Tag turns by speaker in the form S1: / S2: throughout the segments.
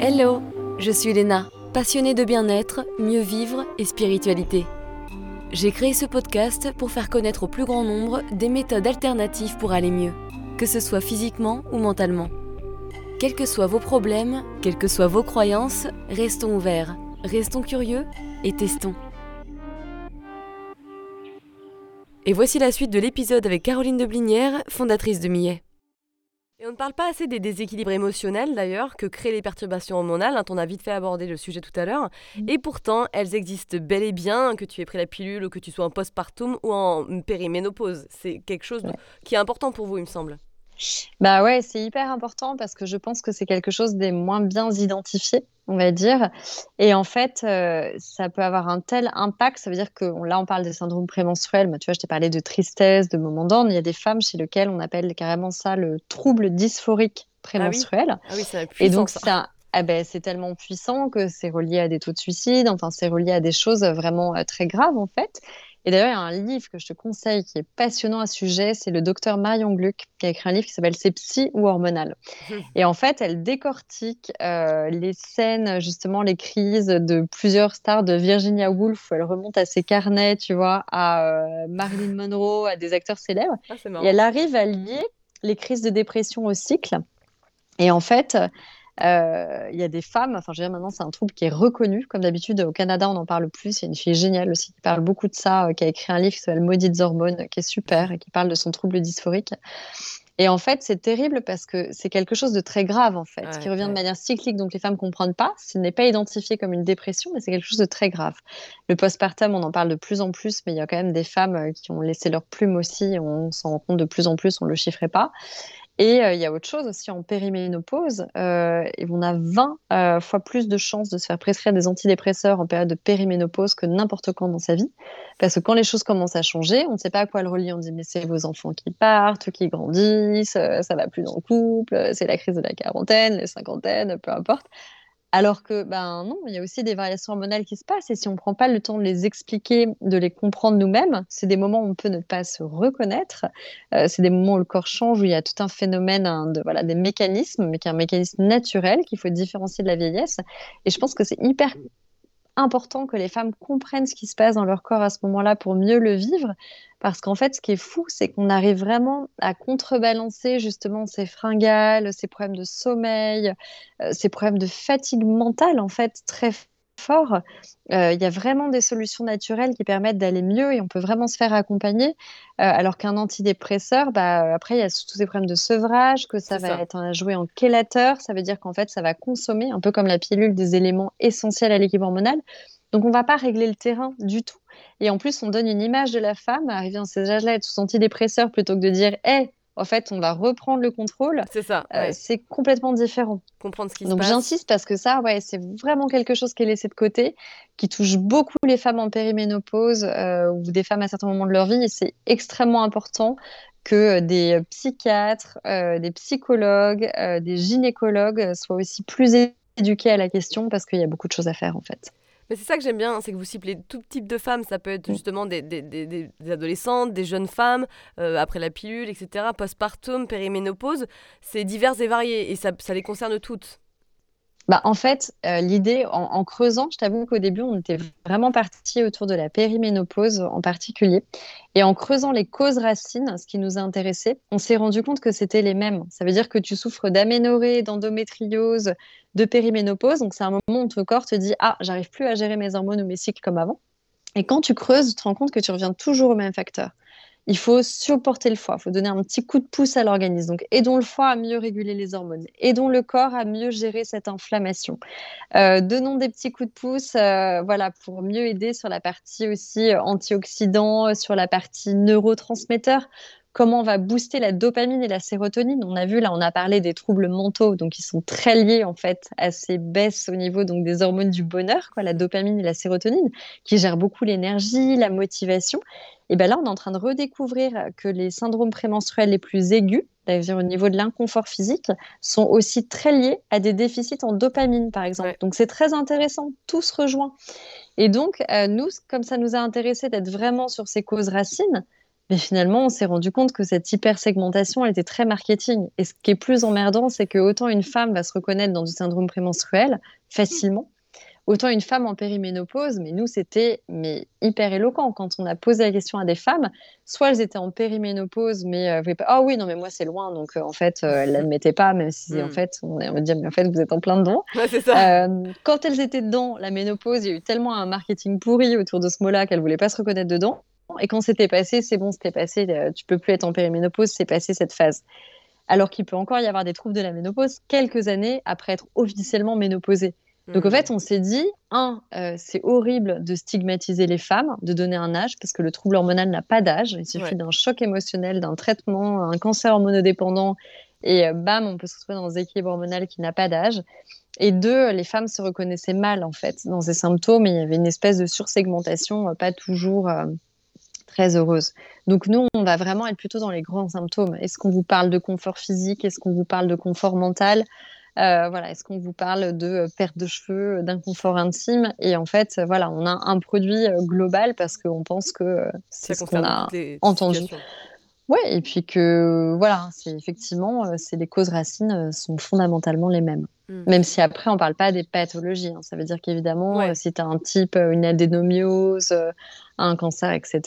S1: Hello, je suis Léna, passionnée de bien-être, mieux vivre et spiritualité. J'ai créé ce podcast pour faire connaître au plus grand nombre des méthodes alternatives pour aller mieux, que ce soit physiquement ou mentalement. Quels que soient vos problèmes, quelles que soient vos croyances, restons ouverts, restons curieux et testons. Et voici la suite de l'épisode avec Caroline de Blinière, fondatrice de Millet. Et on ne parle pas assez des déséquilibres émotionnels d'ailleurs que créent les perturbations hormonales. Hein, on a vite fait aborder le sujet tout à l'heure. Mm. Et pourtant, elles existent bel et bien, que tu aies pris la pilule ou que tu sois en postpartum ou en périménopause. C'est quelque chose qui est important pour vous, il me semble.
S2: Bah ouais, c'est hyper important parce que je pense que c'est quelque chose des moins bien identifiés, on va dire. Et en fait, euh, ça peut avoir un tel impact. Ça veut dire que là, on parle des syndromes prémenstruels. Mais tu vois, je t'ai parlé de tristesse, de moments d'ordre. Il y a des femmes chez lesquelles on appelle carrément ça le trouble dysphorique prémenstruel.
S1: Ah oui, ah oui Et donc, ça.
S2: Ah ben, c'est tellement puissant que c'est relié à des taux de suicide, enfin c'est relié à des choses vraiment euh, très graves en fait. Et d'ailleurs, il y a un livre que je te conseille qui est passionnant à ce sujet, c'est le docteur Marion Gluck qui a écrit un livre qui s'appelle C'est psy ou hormonal. Et en fait, elle décortique euh, les scènes, justement, les crises de plusieurs stars de Virginia Woolf, où elle remonte à ses carnets, tu vois, à euh, Marilyn Monroe, à des acteurs célèbres. Ah, et elle arrive à lier les crises de dépression au cycle. Et en fait, il y a des femmes, enfin, je veux dire, maintenant, c'est un trouble qui est reconnu. Comme d'habitude, au Canada, on en parle plus. Il y a une fille géniale aussi qui parle beaucoup de ça, euh, qui a écrit un livre qui s'appelle Maudites hormones, qui est super et qui parle de son trouble dysphorique. Et en fait, c'est terrible parce que c'est quelque chose de très grave, en fait, qui revient de manière cyclique. Donc, les femmes ne comprennent pas. Ce n'est pas identifié comme une dépression, mais c'est quelque chose de très grave. Le postpartum, on en parle de plus en plus, mais il y a quand même des femmes euh, qui ont laissé leur plume aussi. On s'en rend compte de plus en plus, on ne le chiffrait pas. Et euh, il y a autre chose aussi en périménopause, euh, on a 20 euh, fois plus de chances de se faire prescrire des antidépresseurs en période de périménopause que n'importe quand dans sa vie. Parce que quand les choses commencent à changer, on ne sait pas à quoi le relier. On dit mais c'est vos enfants qui partent, qui grandissent, ça va plus dans le couple, c'est la crise de la quarantaine, les cinquantaines, peu importe. Alors que, ben non, il y a aussi des variations hormonales qui se passent et si on ne prend pas le temps de les expliquer, de les comprendre nous-mêmes, c'est des moments où on peut ne pas se reconnaître. Euh, c'est des moments où le corps change, où il y a tout un phénomène hein, de voilà des mécanismes, mais qui est un mécanisme naturel qu'il faut différencier de la vieillesse. Et je pense que c'est hyper important que les femmes comprennent ce qui se passe dans leur corps à ce moment-là pour mieux le vivre. Parce qu'en fait, ce qui est fou, c'est qu'on arrive vraiment à contrebalancer justement ces fringales, ces problèmes de sommeil, euh, ces problèmes de fatigue mentale, en fait, très fort. Euh, il y a vraiment des solutions naturelles qui permettent d'aller mieux et on peut vraiment se faire accompagner. Euh, alors qu'un antidépresseur, bah, après, il y a tous ces problèmes de sevrage, que ça va être joué en chélateur. Ça veut dire qu'en fait, ça va consommer, un peu comme la pilule, des éléments essentiels à l'équilibre hormonal. Donc, on ne va pas régler le terrain du tout. Et en plus, on donne une image de la femme arrivée dans ces âges-là, être sous antidépresseur plutôt que de dire Hé, en fait, on va reprendre le contrôle.
S1: C'est ça.
S2: Euh, c'est complètement différent.
S1: Comprendre ce qui
S2: se passe. Donc j'insiste parce que ça, ouais, c'est vraiment quelque chose qui est laissé de côté, qui touche beaucoup les femmes en périménopause euh, ou des femmes à certains moments de leur vie. Et c'est extrêmement important que des psychiatres, euh, des psychologues, des gynécologues soient aussi plus éduqués à la question parce qu'il y a beaucoup de choses à faire en fait.
S1: Mais c'est ça que j'aime bien, c'est que vous ciblez tout type de femmes. Ça peut être mm. justement des, des, des, des adolescentes, des jeunes femmes, euh, après la pilule, etc., postpartum, périménopause. C'est divers et varié et ça, ça les concerne toutes.
S2: Bah, en fait, euh, l'idée, en, creusant, je t'avoue qu'au début, on était vraiment parti autour de la périménopause en particulier. Et en creusant les causes racines, ce qui nous a intéressé, on s'est rendu compte que c'était les mêmes. Ça veut dire que tu souffres d'aménorrhée, d'endométriose, de périménopause. Donc, c'est un moment où ton corps te dit Ah, j'arrive plus à gérer mes hormones ou mes cycles comme avant. Et quand tu creuses, tu te rends compte que tu reviens toujours au même facteur il faut supporter le foie, il faut donner un petit coup de pouce à l'organisme. Donc, aidons le foie à mieux réguler les hormones, aidons le corps à mieux gérer cette inflammation. Euh, donnons des petits coups de pouce euh, voilà, pour mieux aider sur la partie aussi euh, antioxydant, sur la partie neurotransmetteur comment on va booster la dopamine et la sérotonine. On a vu là, on a parlé des troubles mentaux, donc ils sont très liés en fait à ces baisses au niveau donc des hormones du bonheur, quoi, la dopamine et la sérotonine, qui gèrent beaucoup l'énergie, la motivation. Et bien là, on est en train de redécouvrir que les syndromes prémenstruels les plus aigus, c'est-à-dire au niveau de l'inconfort physique, sont aussi très liés à des déficits en dopamine, par exemple. Donc c'est très intéressant, tout se rejoint. Et donc, euh, nous, comme ça nous a intéressé d'être vraiment sur ces causes racines, Mais finalement, on s'est rendu compte que cette hypersegmentation, elle était très marketing. Et ce qui est plus emmerdant, c'est que autant une femme va se reconnaître dans du syndrome prémenstruel facilement, autant une femme en périménopause, mais nous, c'était mais hyper éloquent. Quand on a posé la question à des femmes, soit elles étaient en périménopause, mais euh, ah oui, non, mais moi, c'est loin. Donc, euh, en fait, euh, elles ne l'admettaient pas, même si, en hmm. fait, on, on dire, mais en fait, vous êtes en plein dedans. quand elles étaient dedans, la ménopause, il y a eu tellement un marketing pourri autour de ce mot-là qu'elles ne voulaient pas se reconnaître dedans. Et quand c'était passé, c'est bon, c'était passé, euh, tu peux plus être en périménopause, c'est passé cette phase. Alors qu'il peut encore y avoir des troubles de la ménopause quelques années après être officiellement ménopausé. Donc en mmh. fait, on s'est dit, un, euh, c'est horrible de stigmatiser les femmes, de donner un âge, parce que le trouble hormonal n'a pas d'âge. Il suffit d'un choc émotionnel, d'un traitement, un cancer hormonodépendant, et euh, bam, on peut se retrouver dans un équilibre hormonal qui n'a pas d'âge. Et deux, les femmes se reconnaissaient mal en fait dans ces symptômes, et il y avait une espèce de sursegmentation, pas toujours très heureuse. Donc nous, on va vraiment être plutôt dans les grands symptômes. Est-ce qu'on vous parle de confort physique? Est-ce qu'on vous parle de confort mental? Euh, voilà, est-ce qu'on vous parle de euh, perte de cheveux, d'inconfort intime? Et en fait, voilà, on a un produit euh, global parce qu'on pense que c'est ce qu'on a entendu. Ouais, et puis que voilà, c'est effectivement, c'est les causes racines sont fondamentalement les mêmes. Mm. Même si après, on ne parle pas des pathologies. Hein. Ça veut dire qu'évidemment, euh, si tu as un type, euh, une adénomiose, euh, un cancer, etc.,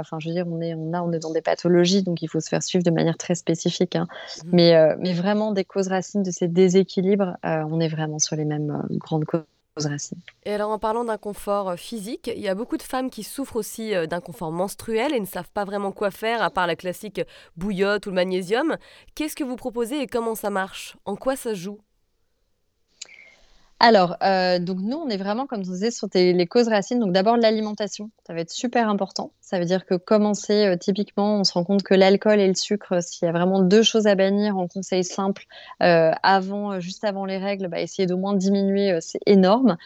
S2: enfin, je veux dire, on est, on, a, on est dans des pathologies, donc il faut se faire suivre de manière très spécifique. Hein. Mm. Mais, mais vraiment, des causes racines de ces déséquilibres, on est vraiment sur les mêmes grandes causes. Racines.
S1: Et alors en parlant d'inconfort physique, il y a beaucoup de femmes qui souffrent aussi d'inconfort menstruel et ne savent pas vraiment quoi faire à part la classique bouillotte ou le magnésium. Qu'est-ce que vous proposez et comment ça marche? En quoi ça joue?
S2: Alors, euh, donc nous, on est vraiment, comme je disais, sur les causes racines. Donc d'abord, l'alimentation, ça va être super important. Ça veut dire que commencer, euh, typiquement, on se rend compte que l'alcool et le sucre, s'il y a vraiment deux choses à bannir en conseil simple, euh, avant, juste avant les règles, bah, essayer d'au moins diminuer, c'est énorme.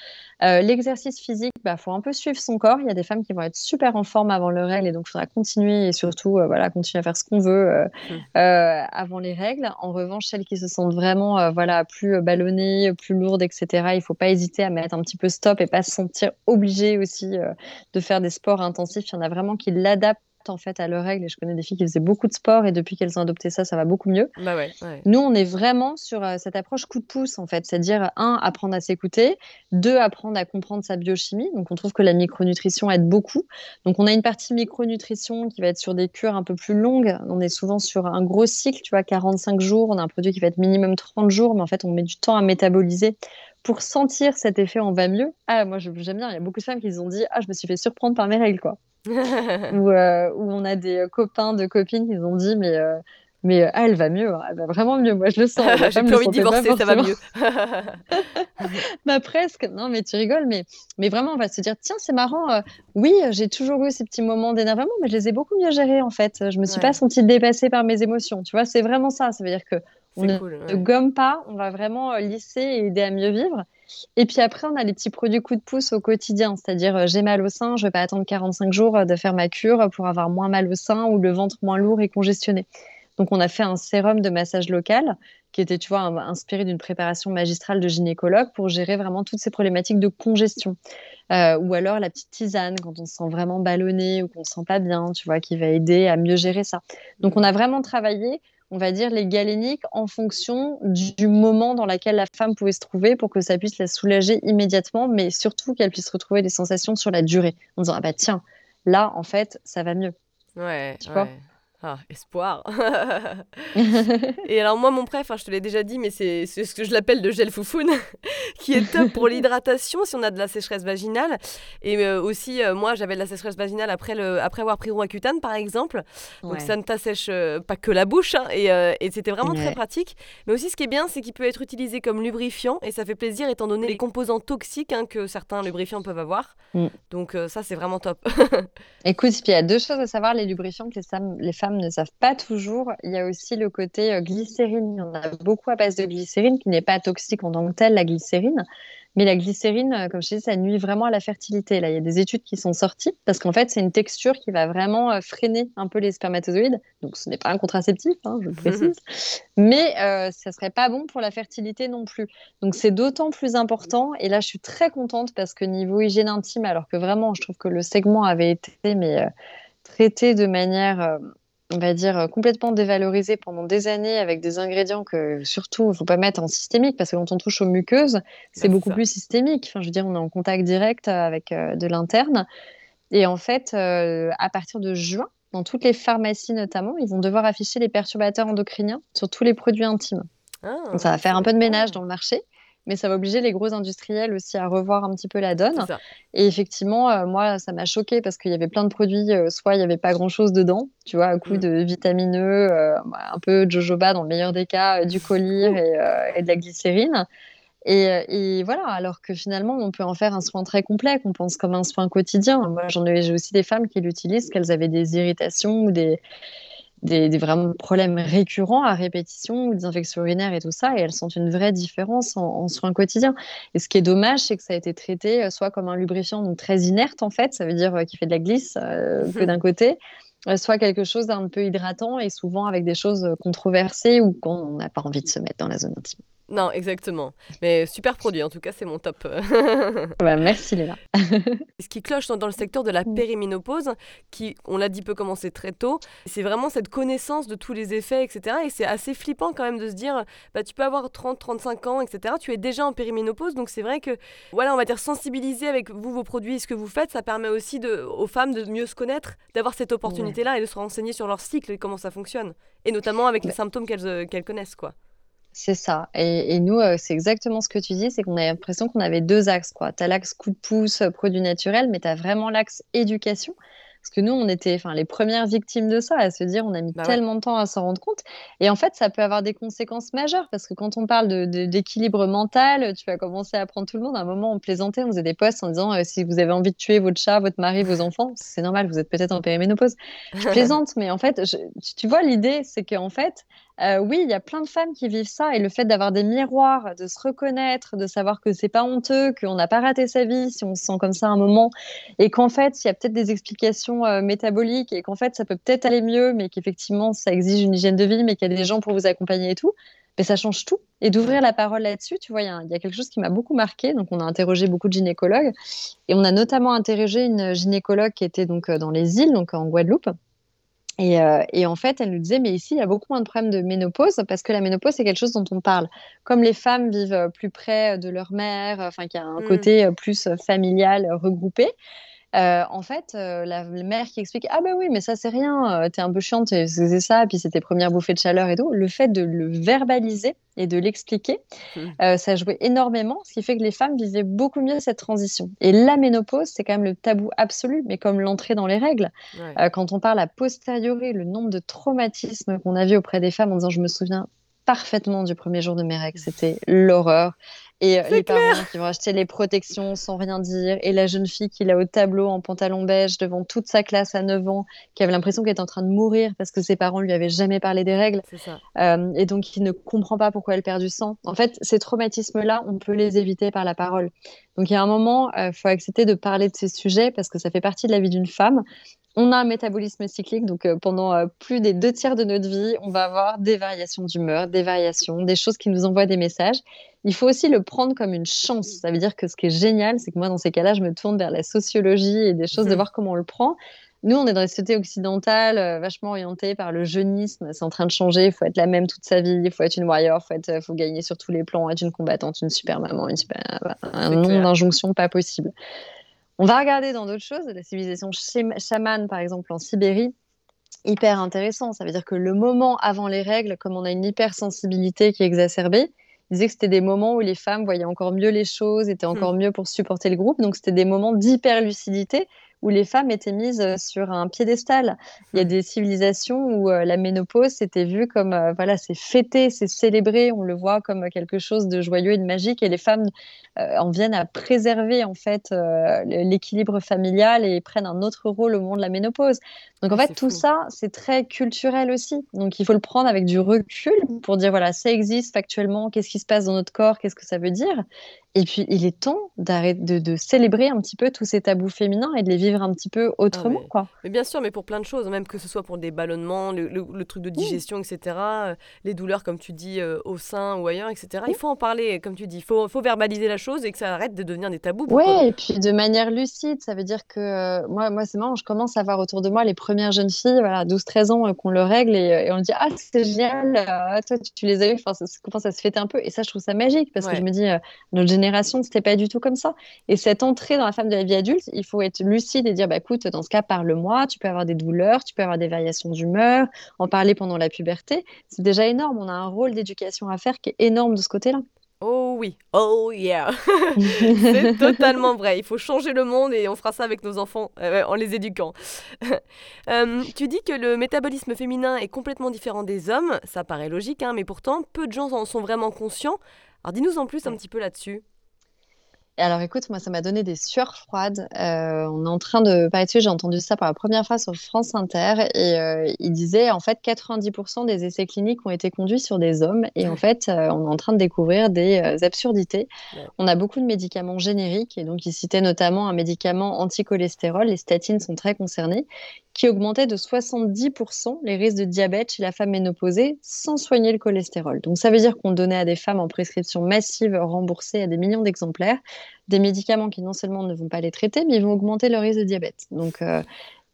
S2: L'exercice physique, il bah, faut un peu suivre son corps. Il y a des femmes qui vont être super en forme avant le règle et donc il faudra continuer et surtout voilà, continuer à faire ce qu'on veut mmh. avant les règles. En revanche, celles qui se sentent vraiment voilà, plus ballonnées, plus lourdes, etc., il ne faut pas hésiter à mettre un petit peu stop et pas se sentir obligé aussi euh, de faire des sports intensifs. Il y en a vraiment qui l'adaptent en fait à leurs règles et je connais des filles qui faisaient beaucoup de sport et depuis qu'elles ont adopté ça, ça va beaucoup mieux.
S1: Bah
S2: Nous, on est vraiment sur euh, cette approche coup de pouce en fait, c'est-à-dire un, apprendre à s'écouter, deux, apprendre à comprendre sa biochimie. Donc on trouve que la micronutrition aide beaucoup. Donc on a une partie micronutrition qui va être sur des cures un peu plus longues. On est souvent sur un gros cycle, tu vois, 45 jours. On a un produit qui va être minimum 30 jours, mais en fait on met du temps à métaboliser pour sentir cet effet on va mieux. Ah, moi j'aime bien, il y a beaucoup de femmes qui se ont dit Ah, je me suis fait surprendre par mes règles, quoi. euh, on a des euh, copains, de copines qui ont dit Mais, euh, mais ah, elle va mieux, hein, elle va vraiment mieux, moi je le sens.
S1: J'ai plus envie de divorcer, ça va mieux.
S2: bah, presque, non, mais tu rigoles, mais, mais vraiment, on va se dire Tiens, c'est marrant, oui, j'ai toujours eu ces petits moments d'énervement, mais je les ai beaucoup mieux gérés en fait. Je me suis pas sentie dépassée par mes émotions, tu vois, c'est vraiment ça. Ça veut dire que on ne gomme pas, on va vraiment lisser et aider à mieux vivre. Et puis après, on a les petits produits coup de pouce au quotidien, c'est-à-dire euh, j'ai mal au sein, je vais pas attendre 45 jours euh, de faire ma cure pour avoir moins mal au sein ou le ventre moins lourd et congestionné. Donc on a fait un sérum de massage local qui était, tu vois, inspiré d'une préparation magistrale de gynécologue pour gérer vraiment toutes ces problématiques de congestion. ou alors la petite tisane quand on se sent vraiment ballonné ou qu'on se sent pas bien, tu vois, qui va aider à mieux gérer ça. Donc on a vraiment travaillé on va dire, les galéniques en fonction du moment dans lequel la femme pouvait se trouver pour que ça puisse la soulager immédiatement, mais surtout qu'elle puisse retrouver des sensations sur la durée. En disant, ah bah tiens, là, en fait, ça va mieux.
S1: Ouais, tu vois? Ah, espoir. et alors moi, mon préf, je te l'ai déjà dit, mais c'est ce que je l'appelle de gel foufoune, qui est top pour l'hydratation si on a de la sécheresse vaginale. Et euh, aussi, euh, moi, j'avais de la sécheresse vaginale après, le, après avoir pris Roaccutane, par exemple. Donc ça ne t'assèche euh, pas que la bouche. Hein, et, et c'était vraiment très pratique. Mais aussi, ce qui est bien, c'est qu'il peut être utilisé comme lubrifiant. Et ça fait plaisir étant donné les composants toxiques hein, que certains lubrifiants peuvent avoir. Mm. Donc ça, c'est vraiment top.
S2: Écoute, il y a deux choses à savoir. Les lubrifiants que les, les femmes ne savent pas toujours. Il y a aussi le côté euh, glycérine. Il y en a beaucoup à base de glycérine qui n'est pas toxique en tant que telle, la glycérine. Mais la glycérine, euh, comme je disais, ça nuit vraiment à la fertilité. Là, il y a des études qui sont sorties parce qu'en fait, c'est une texture qui va vraiment euh, freiner un peu les spermatozoïdes. Donc, ce n'est pas un contraceptif, hein, je le précise. Mais euh, ça serait pas bon pour la fertilité non plus. Donc, c'est d'autant plus important. Et là, je suis très contente parce que niveau hygiène intime, alors que vraiment, je trouve que le segment avait été mais traités de manière on va dire, complètement dévalorisé pendant des années avec des ingrédients que surtout il ne faut pas mettre en systémique parce que quand on touche aux muqueuses, c'est beaucoup plus systémique. Enfin, je veux dire, on est en contact direct avec de l'interne. Et en fait, à partir de juin, dans toutes les pharmacies notamment, ils vont devoir afficher les perturbateurs endocriniens sur tous les produits intimes. Ah, Donc ça va faire un peu de ménage dans le marché mais ça va obliger les gros industriels aussi à revoir un petit peu la donne. Et effectivement, euh, moi, ça m'a choqué parce qu'il y avait plein de produits, euh, soit il n'y avait pas grand-chose dedans, tu vois, à coup mm. de vitamineux, euh, un peu de jojoba dans le meilleur des cas, du collyre et, de la glycérine. Et, et, voilà, alors que finalement, on peut en faire un soin très complet, qu'on pense comme un soin quotidien. Moi, j'en ai, j'ai aussi des femmes qui l'utilisent, qu'elles avaient des irritations ou des, des, vraiment problèmes récurrents à répétition, des infections urinaires et tout ça, et elles sentent une vraie différence en, soins quotidiens. Et ce qui est dommage, c'est que ça a été traité euh, soit comme un lubrifiant donc très inerte en fait, ça veut dire euh, qui fait de la glisse euh, que d'un côté, soit quelque chose d'un peu hydratant et souvent avec des choses controversées ou qu'on n'a pas envie de se mettre dans la zone intime.
S1: Non, exactement. Mais super produit, en tout cas, c'est mon top.
S2: Bah, merci Léla.
S1: Ce qui cloche dans, le secteur de la mm. périménopause, qui, on l'a dit, peut commencer très tôt, c'est vraiment cette connaissance de tous les effets, etc. Et c'est assez flippant quand même de se dire, bah, tu peux avoir 30, 35 ans, etc. Tu es déjà en périménopause, donc c'est vrai que, voilà, on va dire sensibiliser avec vous, vos produits, ce que vous faites, ça permet aussi de, aux femmes de mieux se connaître, d'avoir cette opportunité-là et de se renseigner sur leur cycle et comment ça fonctionne. Et notamment avec les symptômes euh, qu'elles connaissent, quoi.
S2: C'est ça. Et, nous, euh, c'est exactement ce que tu dis, c'est qu'on a l'impression qu'on avait deux axes. Tu as l'axe coup de pouce, euh, produit naturel, mais tu as vraiment l'axe éducation. Parce que nous, on était enfin, les premières victimes de ça, à se dire on a mis bah tellement de temps à s'en rendre compte. Et en fait, ça peut avoir des conséquences majeures, parce que quand on parle d'équilibre de, mental, tu vas commencer à apprendre tout le monde. À un moment, on plaisantait, on faisait des posts en disant euh, si vous avez envie de tuer votre chat, votre mari, vos enfants, c'est normal, vous êtes peut-être en périménopause. Je plaisante, mais en fait, tu vois, l'idée, c'est qu'en fait, euh, oui, il y a plein de femmes qui vivent ça et le fait d'avoir des miroirs, de se reconnaître, de savoir que c'est pas honteux, qu'on n'a pas raté sa vie si on se sent comme ça un moment et qu'en fait, il y a peut-être des explications euh, métaboliques et qu'en fait, ça peut peut-être aller mieux, mais qu'effectivement, ça exige une hygiène de vie, mais qu'il y a des gens pour vous accompagner et tout. Mais ça change tout. Et d'ouvrir la parole là-dessus, tu vois, il y, a quelque chose qui m'a beaucoup marqué. Donc, on a interrogé beaucoup de gynécologues et on a notamment interrogé une gynécologue qui était donc euh, dans les îles, donc en Guadeloupe, euh, et, en fait, elle nous disait, mais ici, il y a beaucoup moins de problèmes de ménopause parce que la ménopause, c'est quelque chose dont on parle. Comme les femmes vivent euh, plus près de leur mère, enfin, qu'il y a un mmh. côté euh, plus familial, regroupé, euh, en fait, euh, la mère qui explique Ah, ben oui, mais ça, c'est rien, euh, t'es un peu chiante, c'est ça, puis c'est tes premières bouffées de chaleur et tout. Le fait de le verbaliser et de l'expliquer, mmh. ça jouait énormément, ce qui fait que les femmes vivaient beaucoup mieux cette transition. Et la ménopause, c'est quand même le tabou absolu, mais comme l'entrée dans les règles. quand on parle à posteriori, le nombre de traumatismes qu'on a vu auprès des femmes en disant Je me souviens parfaitement du premier jour de mes règles, c'était l'horreur. Et euh, les parents qui vont acheter les protections sans rien dire. Et la jeune fille qui là au tableau en pantalon beige devant toute sa classe à 9 ans, qui avait l'impression qu'elle était en train de mourir parce que ses parents lui avaient jamais parlé des règles. Euh, et donc qui ne comprend pas pourquoi elle perd du sang. En fait, ces traumatismes-là, on peut les éviter par la parole. Donc il y a un moment, il euh, faut accepter de parler de ces sujets parce que ça fait partie de la vie d'une femme on a un métabolisme cyclique, donc euh, pendant euh, plus des deux tiers de notre vie, on va avoir des variations d'humeur, des variations, des choses qui nous envoient des messages. Il faut aussi le prendre comme une chance. Ça veut dire que ce qui est génial, c'est que moi, dans ces cas-là, je me tourne vers la sociologie et des choses de mhm. voir comment on le prend. Nous, on est dans les sociétés occidentales, euh, vachement orientées par le jeunisme. C'est en train de changer. Il faut être la même toute sa vie. Il faut être une warrior. Il faut, faut gagner sur tous les plans. Être une combattante, une super maman, une super... un nombre d'injonctions pas possible. On va regarder dans d'autres choses, la civilisation chamane, par exemple, en Sibérie, hyper intéressant. Ça veut dire que le moment avant les règles, comme on a une hypersensibilité qui est exacerbée, il disait que c'était des moments où les femmes voyaient encore mieux les choses, étaient encore hmm. mieux pour supporter le groupe. Donc, c'était des moments d'hyperlucidité où les femmes étaient mises euh, sur un piédestal. Il y a des civilisations où euh, la ménopause c'était vu comme euh, voilà, c'est fêté, c'est célébré, on le voit comme quelque chose de joyeux et de magique et les femmes en viennent à préserver en fait l'équilibre familial et prennent un autre rôle au moment de la ménopause. Donc en fait tout ça c'est très culturel aussi. Donc il faut le prendre avec du recul pour dire voilà, ça existe factuellement, qu'est-ce qui se passe dans notre corps, qu'est-ce que ça veut dire et puis, il est temps d'arrêter de, célébrer un petit peu tous ces tabous féminins et de les vivre un petit peu autrement.
S1: Ah
S2: quoi.
S1: Mais bien sûr, mais pour plein de choses, même que ce soit pour des ballonnements, le, truc de digestion, etc., euh, les douleurs, comme tu dis, euh, au sein ou ailleurs, etc. Il faut en parler, comme tu dis, il faut, faut, verbaliser la chose et que ça arrête de devenir des tabous.
S2: Oui, et puis de manière lucide, ça veut dire que euh, moi, moi c'est marrant, je commence à voir autour de moi les première jeune fille, voilà, 12-13 ans, qu'on le règle et, on dit Ah, c'est génial, toi, tu, les as eu, enfin, ça, commence à se fêter un peu? Et ça, je trouve ça magique parce que je me dis Notre génération, c'était pas du tout comme ça. Et cette entrée dans la femme de la vie adulte, il faut être lucide et dire bah, Écoute, dans ce cas, parle-moi, tu peux avoir des douleurs, tu peux avoir des variations d'humeur, en parler pendant la puberté. C'est déjà énorme. On a un rôle d'éducation à faire qui est énorme de ce côté-là.
S1: Oh oui, oh yeah. c'est totalement vrai. Il faut changer le monde et on fera ça avec nos enfants euh, en les éduquant. Euh, tu dis que le métabolisme féminin est complètement différent des hommes. Ça paraît logique, hein, mais pourtant, peu de gens en sont vraiment conscients. Alors dis-nous en plus un petit peu là-dessus
S2: alors écoute, moi ça m'a donné des sueurs froides. Euh, on est en train de parler dessus, j'ai entendu ça pour la première fois sur France Inter et euh, il disait en fait 90% des essais cliniques ont été conduits sur des hommes et en fait euh, on est en train de découvrir des absurdités. On a beaucoup de médicaments génériques et donc il citait notamment un médicament anti-cholestérol, les statines sont très concernées, qui augmentait de 70% les risques de diabète chez la femme ménopausée sans soigner le cholestérol. Donc ça veut dire qu'on donnait à des femmes en prescription massive remboursée à des millions d'exemplaires des médicaments qui non seulement ne vont pas les traiter, mais ils vont augmenter leur risque de diabète. Donc euh,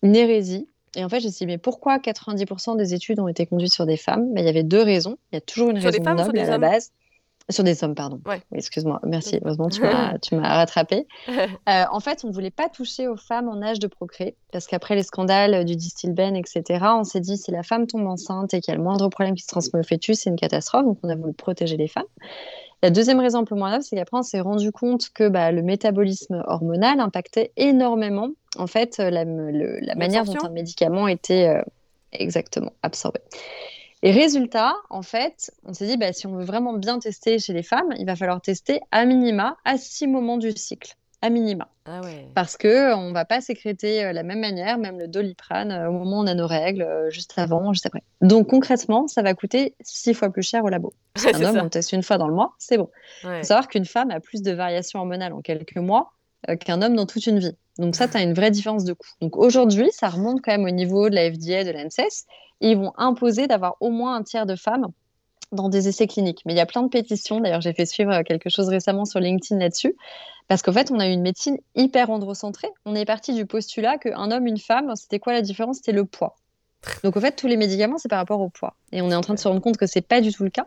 S2: une hérésie. Et en fait, je me suis dit, mais pourquoi 90% des études ont été conduites sur des femmes? Ben, Il y avait deux raisons. Il y a toujours une raison noble à la base. Sur des hommes, pardon. excuse-moi. Merci. Heureusement, tu m'as rattrapé. Euh, en fait, on ne voulait pas toucher aux femmes en âge de procréer parce qu'après les scandales du distilben, etc., on s'est dit si la femme tombe enceinte et qu'il y a le moindre problème qui se transmet au fœtus, c'est une catastrophe. Donc, on a voulu protéger les femmes. La deuxième raison un peu moins grave, c'est qu'après, on s'est rendu compte que bah, le métabolisme hormonal impactait énormément en fait la, manière dont un médicament était euh, exactement absorbé. Et résultat, en fait, on s'est dit, bah, si on veut vraiment bien tester chez les femmes, il va falloir tester à minima à six moments du cycle. À minima. Ah Parce qu'on ne va pas sécréter euh, la même manière, même le doliprane, euh, au moment où on a nos règles, euh, juste avant, juste après. Donc concrètement, ça va coûter six fois plus cher au labo. Un homme, on teste une fois dans le mois, c'est bon. Il faut savoir qu'une femme a plus de variations hormonales en quelques mois qu'un homme dans toute une vie. Donc ça, tu as une vraie différence de coût. Donc aujourd'hui, ça remonte quand même au niveau de la FDA, de l'ANSES, et ils vont imposer d'avoir au moins un tiers de femmes dans des essais cliniques. Mais il y a plein de pétitions, d'ailleurs j'ai fait suivre quelque chose récemment sur LinkedIn là-dessus, parce qu'en fait on a eu une médecine hyper androcentrée. On est parti du postulat qu'un homme, une femme, c'était quoi la différence? C'était le poids. Donc, en fait, tous les médicaments, c'est par rapport au poids. Et on est en train de se rendre compte que ce n'est pas du tout le cas.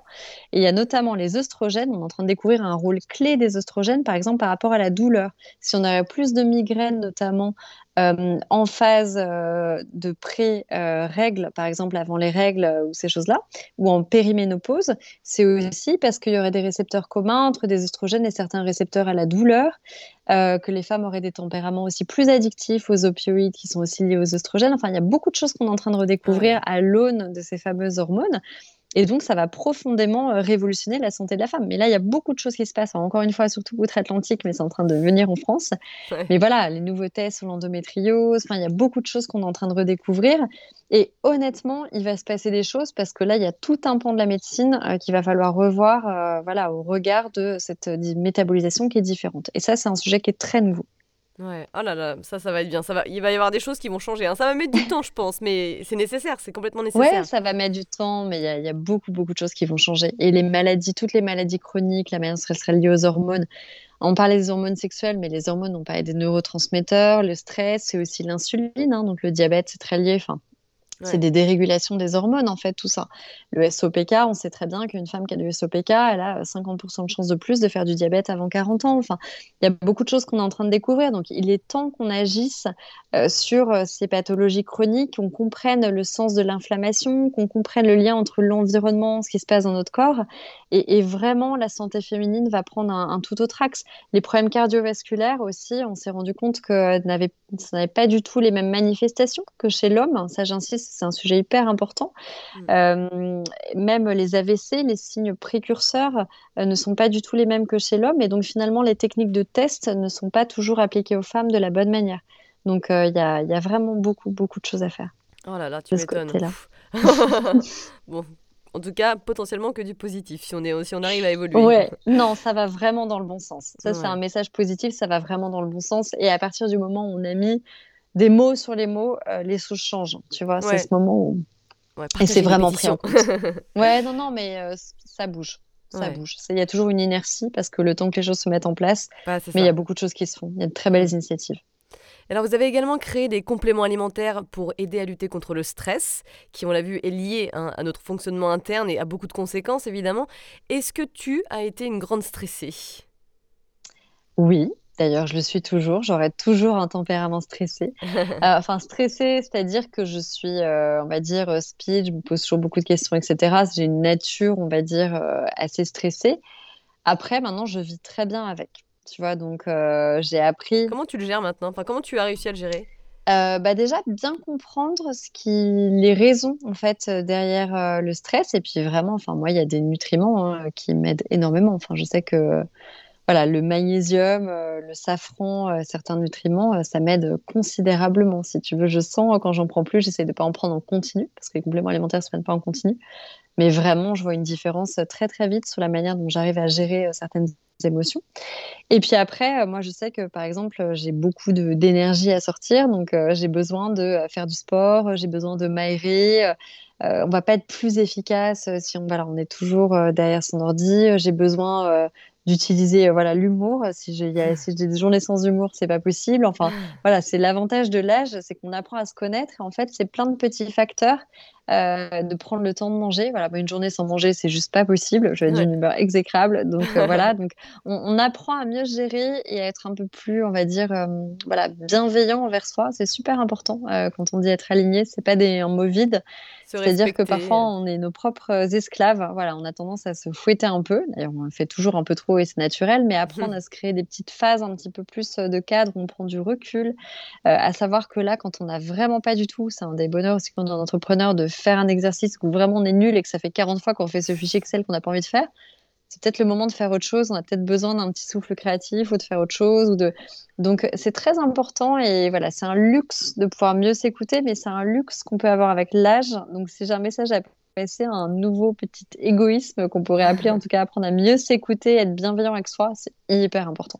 S2: Et il y a notamment les œstrogènes. On est en train de découvrir un rôle clé des œstrogènes, par exemple, par rapport à la douleur. Si on avait plus de migraines, notamment euh, en phase euh, de pré-règles, par exemple avant les règles euh, ou ces choses-là, ou en périménopause, c'est aussi parce qu'il y aurait des récepteurs communs entre des œstrogènes et certains récepteurs à la douleur, que les femmes auraient des tempéraments aussi plus addictifs aux opioïdes qui sont aussi liés aux œstrogènes. Enfin, il y a beaucoup de choses qu'on est en train de redécouvrir à l'aune de ces fameuses hormones. Et donc, ça va profondément euh, révolutionner la santé de la femme. Mais là, il y a beaucoup de choses qui se passent. encore une fois, surtout outre-Atlantique, mais c'est en train de venir en France. Mais voilà, les nouveaux tests sur l'endométriose, enfin, il y a beaucoup de choses qu'on est en train de redécouvrir. Et honnêtement, il va se passer des choses parce que là, il y a tout un pan de la médecine euh, qu'il va falloir revoir euh, voilà, au regard de cette métabolisation qui est différente. Et ça, c'est un sujet qui est très nouveau.
S1: Ouais, oh là là, ça, ça va être bien. Ça va... Il va y avoir des choses qui vont changer. Hein. Ça va mettre du temps, je pense, mais c'est nécessaire, c'est complètement nécessaire.
S2: Ouais, ça va mettre du temps, mais il y, a beaucoup, beaucoup de choses qui vont changer. Et les maladies, toutes les maladies chroniques, la manière serait liée aux hormones. On parlait des hormones sexuelles, mais les hormones, on parlait des neurotransmetteurs, le stress, c'est aussi l'insuline. Hein. donc le diabète, c'est très lié. Enfin, c'est des dérégulations des hormones, en fait, tout ça. Le SOPK, on sait très bien qu'une femme qui a du SOPK, elle a 50% de chances de plus de faire du diabète avant 40 ans. Enfin, il y a beaucoup de choses qu'on est en train de découvrir. Donc, il est temps qu'on agisse euh, sur euh, ces pathologies chroniques, qu'on comprenne le sens de l'inflammation, qu'on comprenne le lien entre l'environnement, ce qui se passe dans notre corps. Et, vraiment, la santé féminine va prendre un, tout autre axe. Les problèmes cardiovasculaires aussi, on s'est rendu compte que ça n'avait pas du tout les mêmes manifestations que chez l'homme. Ça, j'insiste c'est un sujet hyper important. Mm. Euh, même les AVC, les signes précurseurs, euh, ne sont pas du tout les mêmes que chez l'homme. Et donc finalement, les techniques de test ne sont pas toujours appliquées aux femmes de la bonne manière. Donc euh, il y, a, vraiment beaucoup, beaucoup de choses à faire.
S1: Oh là là, tu m'étonnes. bon, en tout cas, potentiellement que du positif, si on, est, si on arrive à évoluer.
S2: Ouais, non, ça va vraiment dans le bon sens. Ça, c'est un message positif, ça va vraiment dans le bon sens. Et à partir du moment où on a mis des mots sur les mots, euh, les choses changent. Tu vois, c'est ce moment où. et c'est vraiment pris en compte. ouais, non, non, mais euh, ça bouge. Ça bouge. Il y a toujours une inertie parce que le temps que les choses se mettent en place, mais il y a beaucoup de choses qui se font. Il y a de très belles initiatives.
S1: Alors vous avez également créé des compléments alimentaires pour aider à lutter contre le stress, qui on l'a vu est lié hein, à notre fonctionnement interne et a beaucoup de conséquences évidemment. Est-ce que tu as été une grande stressée?
S2: Oui, D'ailleurs, je le suis toujours. J'aurai toujours un tempérament stressé. Euh, enfin, stressé, c'est-à-dire que je suis, euh, on va dire, euh, speed, je me pose toujours beaucoup de questions, etc. J'ai une nature, on va dire, assez stressée. Après, maintenant, je vis très bien avec. Tu vois, donc j'ai appris.
S1: Comment tu le gères maintenant? Enfin, comment tu as réussi à le gérer?
S2: Bah déjà bien comprendre ce qui les raisons en fait derrière le stress et puis vraiment enfin moi il y a des nutriments hein, qui m'aident énormément enfin je sais que voilà, le magnésium, euh, le safran, euh, certains nutriments, euh, ça m'aide considérablement. Si tu veux, je sens quand j'en prends plus, j'essaie de ne pas en prendre en continu, parce que les compléments alimentaires ne se prennent pas en continu. Mais vraiment, je vois une différence très très vite sur la manière dont j'arrive à gérer certaines émotions. Et puis après, moi, je sais que par exemple, j'ai beaucoup d'énergie à sortir, donc j'ai besoin de faire du sport, j'ai besoin de m'aérer. Euh, on va pas être plus efficace si on, voilà, on est toujours derrière son ordi. J'ai besoin d'utiliser euh, voilà l'humour. Si j'ai si des journées sans humour, c'est pas possible. Enfin, voilà, c'est l'avantage de l'âge, c'est qu'on apprend à se connaître. Et en fait, c'est plein de petits facteurs. Euh, de prendre le temps de manger. Voilà, une journée sans manger, c'est juste pas possible. Je vais être d'une humeur exécrable. Donc euh, voilà, donc on, apprend à mieux gérer et à être un peu plus, on va dire, voilà, bienveillant envers soi. C'est super important quand on dit être aligné. C'est pas des un mot vide. C'est-à-dire que parfois on est nos propres esclaves. Voilà, on a tendance à se fouetter un peu. D'ailleurs, on fait toujours un peu trop et c'est naturel, mais apprendre à se créer des petites phases un petit peu plus de cadre on prend du recul. à savoir que là, quand on n'a vraiment pas du tout, c'est un des bonheurs aussi quand on est entrepreneur de faire un exercice où vraiment on est nul et que ça fait 40 fois qu'on fait ce fichier Excel qu'on n'a pas envie de faire, c'est peut-être le moment de faire autre chose. On a peut-être besoin d'un petit souffle créatif ou de faire autre chose. Ou de... Donc, c'est très important et voilà, c'est un luxe de pouvoir mieux s'écouter, mais c'est un luxe qu'on peut avoir avec l'âge. Donc, j'ai un message à un nouveau petit égoïsme qu'on pourrait appeler, en tout cas, apprendre à mieux s'écouter, être bienveillant avec soi, c'est hyper important.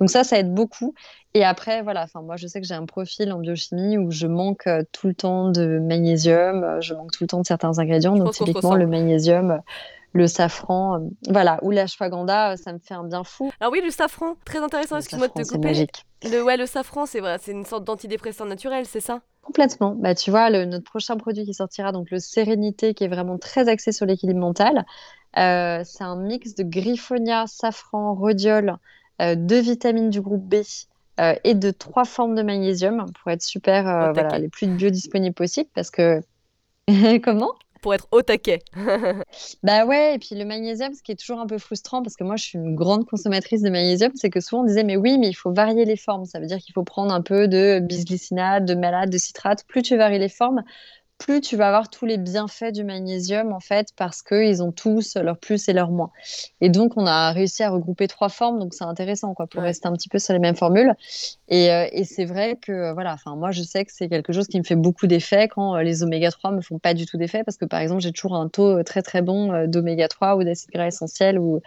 S2: Donc, ça, ça aide beaucoup. Et après, voilà, enfin, moi, je sais que j'ai un profil en biochimie où je manque euh, tout le temps de magnésium, euh, je manque tout le temps de certains ingrédients. donc, typiquement, le magnésium le safran, euh, voilà, ou l'ashwagandha, ça me fait un bien fou.
S1: Ah oui, le safran, très intéressant, excuse-moi de te couper.
S2: Magique.
S1: Le, ouais, le safran, c'est vrai, c'est une sorte d'antidépresseur naturel, c'est ça?
S2: Complètement. Bah, tu vois, le, notre prochain produit qui sortira, donc le Sérénité, qui est vraiment très axé sur l'équilibre mental, euh, c'est un mix de griffonia, safran, rhodiol, euh, deux vitamines du groupe B et de trois formes de magnésium pour être super, voilà, les plus biodisponibles possibles parce que. Comment?
S1: Pour être au taquet.
S2: bah ouais, et puis le magnésium, ce qui est toujours un peu frustrant, parce que moi je suis une grande consommatrice de magnésium, c'est que souvent on disait, mais oui, mais il faut varier les formes. Ça veut dire qu'il faut prendre un peu de bisglycinate, de malate, de citrate. Plus tu varies les formes, plus tu vas avoir tous les bienfaits du magnésium, en fait, parce qu'ils ont tous leurs plus et leurs moins. Et donc, on a réussi à regrouper trois formes, donc c'est intéressant, quoi, pour rester un petit peu sur les mêmes formules. Et, euh, et c'est vrai que, voilà, enfin, moi, je sais que c'est quelque chose qui me fait beaucoup d'effet quand euh, les oméga 3 me font pas du tout d'effet, parce que, par exemple, j'ai toujours un taux euh, très, très bon d'oméga 3 ou d'acide gras essentiel ou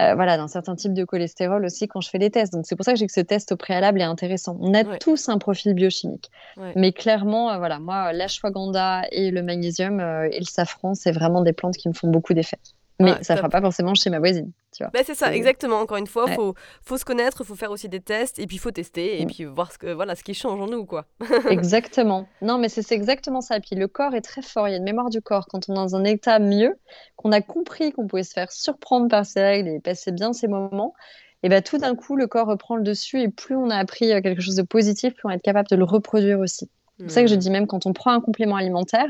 S2: euh, voilà, d'un certain type de cholestérol aussi quand je fais des tests. Donc c'est pour ça que j'ai que ce test au préalable est intéressant. On a tous un profil biochimique, mais clairement, euh, voilà, moi, l'ashwagandha et le magnésium euh, et le safran, c'est vraiment des plantes qui me font beaucoup d'effets. Mais ça ne fera pas forcément chez ma voisine. Tu vois.
S1: Bah, c'est ça, exactement. Encore une fois, il faut, faut se connaître, il faut faire aussi des tests, et puis il faut tester, et mm. puis voir ce, que, voilà, ce qui change en nous. quoi.
S2: exactement. Non, mais c'est exactement ça. Puis le corps est très fort, il y a une mémoire du corps. Quand on est dans un état mieux, qu'on a compris qu'on pouvait se faire surprendre par ces règles et passer bien ces moments, et bien tout d'un coup, le corps reprend le dessus, et plus on a appris euh, quelque chose de positif, plus on va être capable de le reproduire aussi. C'est pour ça que je hmm. dis même quand on prend un complément alimentaire,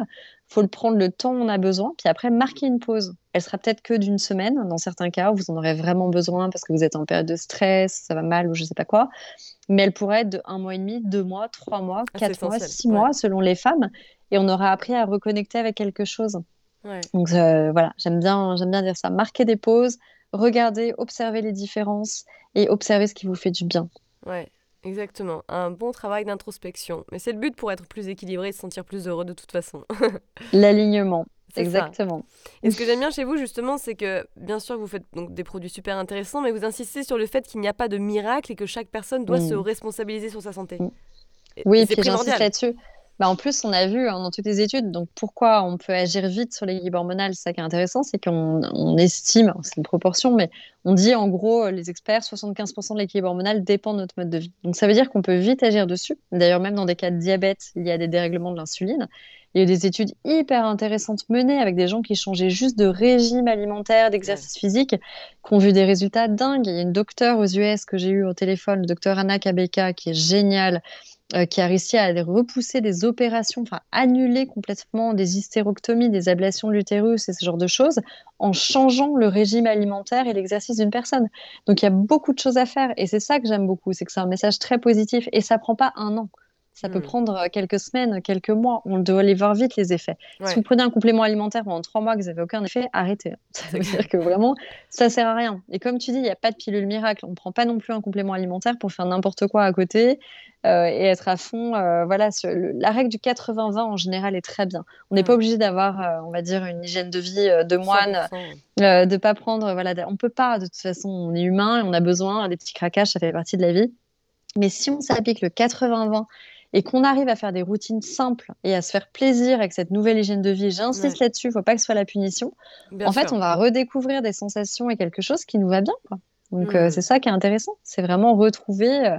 S2: faut le prendre le temps où on a besoin, puis après marquer une pause. Elle sera peut-être que d'une semaine, dans certains cas où vous en aurez vraiment besoin parce que vous êtes en période de stress, ça va mal ou je sais pas quoi. Mais elle pourrait être de un mois et demi, deux mois, trois mois, ah, quatre mois, six mois selon les femmes, et on aura appris à reconnecter avec quelque chose. Donc euh, voilà, j'aime bien, j'aime bien dire ça. Marquer des pauses, regarder, observer les différences et observer ce qui vous fait du bien.
S1: Ouais. Exactement, un bon travail d'introspection. Mais c'est le but pour être plus équilibré et se sentir plus heureux de toute façon.
S2: L'alignement, exactement.
S1: Et ce que j'aime bien chez vous, justement, c'est que bien sûr, vous faites donc des produits super intéressants, mais vous insistez sur le fait qu'il n'y a pas de miracle et que chaque personne doit se mm. responsabiliser sur sa santé.
S2: Oui, et puis j'insiste là-dessus. Bah, en plus, on a vu hein, dans toutes les études, donc pourquoi on peut agir vite sur l'équilibre hormonal, c'est ça qui est intéressant, c'est qu'on on estime, c'est une proportion, mais on dit en gros, les experts, 75% de l'équilibre hormonal dépend de notre mode de vie. Donc ça veut dire qu'on peut vite agir dessus. D'ailleurs, même dans des cas de diabète, il y a des dérèglements de l'insuline. Il y a eu des études hyper intéressantes menées avec des gens qui changeaient juste de régime alimentaire, d'exercice physique, qui ont vu des résultats dingues. Il y a une docteure aux US que j'ai eu au téléphone, le docteur Anna Kabeka, qui est géniale, euh, qui a réussi à repousser des opérations, enfin annuler complètement des hystérectomies, des ablations de l'utérus et ce genre de choses, en changeant le régime alimentaire et l'exercice d'une personne. Donc il y a beaucoup de choses à faire et c'est ça que j'aime beaucoup, c'est que c'est un message très positif et ça prend pas un an. Ça peut hmm. prendre euh, quelques semaines, quelques mois. On doit aller voir vite les effets. Si vous prenez un complément alimentaire pendant trois mois que vous n'avez aucun effet, arrêtez. Ça veut dire que vraiment, ça sert à rien. Et comme tu dis, il n'y a pas de pilule miracle. On ne prend pas non plus un complément alimentaire pour faire n'importe quoi à côté euh, et être à fond. Euh, voilà, la règle du 80-20 en général est très bien. On n'est pas obligé d'avoir, on va dire, une hygiène de vie de moine, de ne pas prendre. Voilà, on peut pas. De toute façon, on est humain et on a besoin des petits craquages. Ça fait partie de la vie. Mais si on s'applique le 80-20 et qu'on arrive à faire des routines simples et à se faire plaisir avec cette nouvelle hygiène de vie, j'insiste là-dessus, il ne faut pas que ce soit la punition. en fait, on va redécouvrir des sensations et quelque chose qui nous va bien. Donc, euh, mmh. c'est ça qui est intéressant. C'est vraiment retrouver euh,